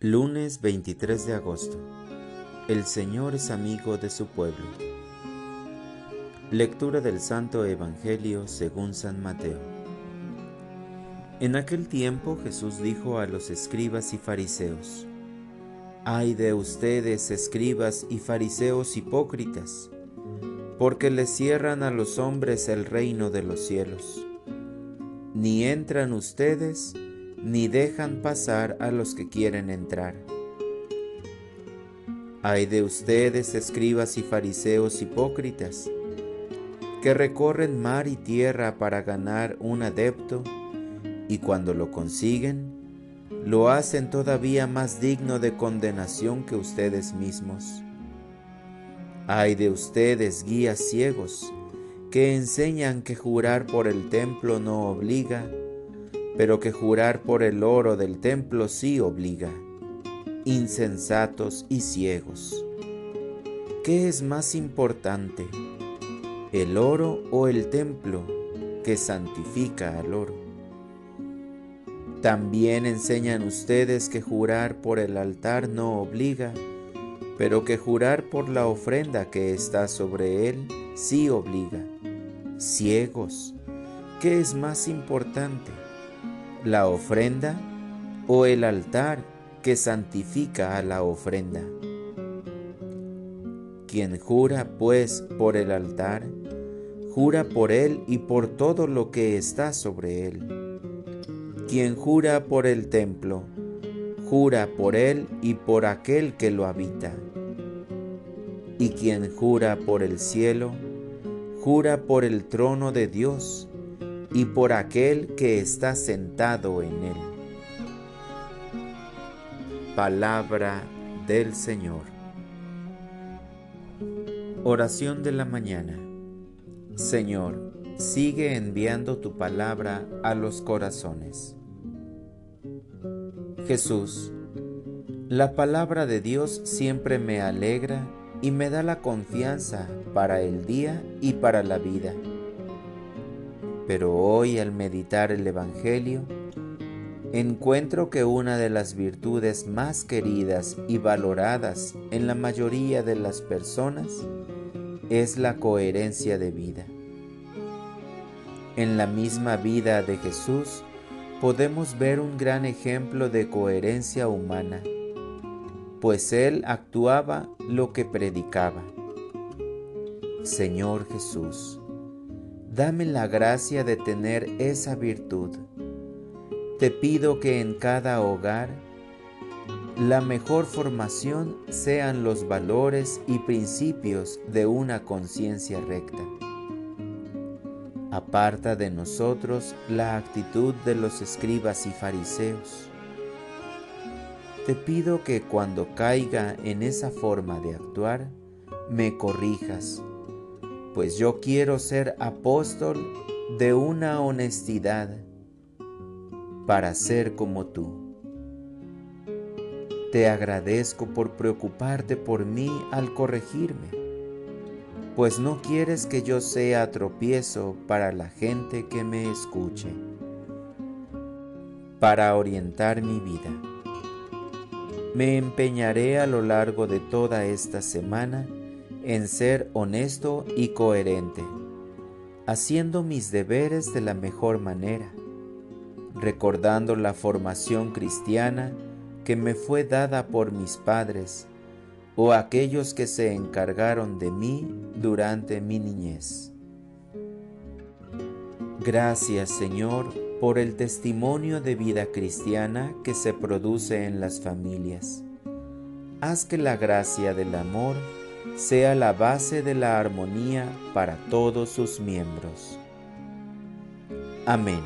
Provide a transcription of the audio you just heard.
Lunes 23 de agosto. El Señor es amigo de su pueblo. Lectura del Santo Evangelio según San Mateo. En aquel tiempo Jesús dijo a los escribas y fariseos, Ay de ustedes, escribas y fariseos hipócritas, porque les cierran a los hombres el reino de los cielos. Ni entran ustedes, ni dejan pasar a los que quieren entrar. Hay de ustedes, escribas y fariseos hipócritas, que recorren mar y tierra para ganar un adepto, y cuando lo consiguen, lo hacen todavía más digno de condenación que ustedes mismos. Hay de ustedes, guías ciegos, que enseñan que jurar por el templo no obliga, pero que jurar por el oro del templo sí obliga. Insensatos y ciegos. ¿Qué es más importante, el oro o el templo que santifica al oro? También enseñan ustedes que jurar por el altar no obliga, pero que jurar por la ofrenda que está sobre él sí obliga. Ciegos, ¿qué es más importante? La ofrenda o el altar que santifica a la ofrenda. Quien jura pues por el altar, jura por él y por todo lo que está sobre él. Quien jura por el templo, jura por él y por aquel que lo habita. Y quien jura por el cielo, jura por el trono de Dios y por aquel que está sentado en él. Palabra del Señor. Oración de la mañana. Señor, sigue enviando tu palabra a los corazones. Jesús, la palabra de Dios siempre me alegra y me da la confianza para el día y para la vida pero hoy al meditar el Evangelio, encuentro que una de las virtudes más queridas y valoradas en la mayoría de las personas es la coherencia de vida. En la misma vida de Jesús podemos ver un gran ejemplo de coherencia humana, pues Él actuaba lo que predicaba. Señor Jesús, Dame la gracia de tener esa virtud. Te pido que en cada hogar la mejor formación sean los valores y principios de una conciencia recta. Aparta de nosotros la actitud de los escribas y fariseos. Te pido que cuando caiga en esa forma de actuar, me corrijas pues yo quiero ser apóstol de una honestidad para ser como tú. Te agradezco por preocuparte por mí al corregirme, pues no quieres que yo sea tropiezo para la gente que me escuche, para orientar mi vida. Me empeñaré a lo largo de toda esta semana en ser honesto y coherente, haciendo mis deberes de la mejor manera, recordando la formación cristiana que me fue dada por mis padres o aquellos que se encargaron de mí durante mi niñez. Gracias Señor por el testimonio de vida cristiana que se produce en las familias. Haz que la gracia del amor sea la base de la armonía para todos sus miembros. Amén.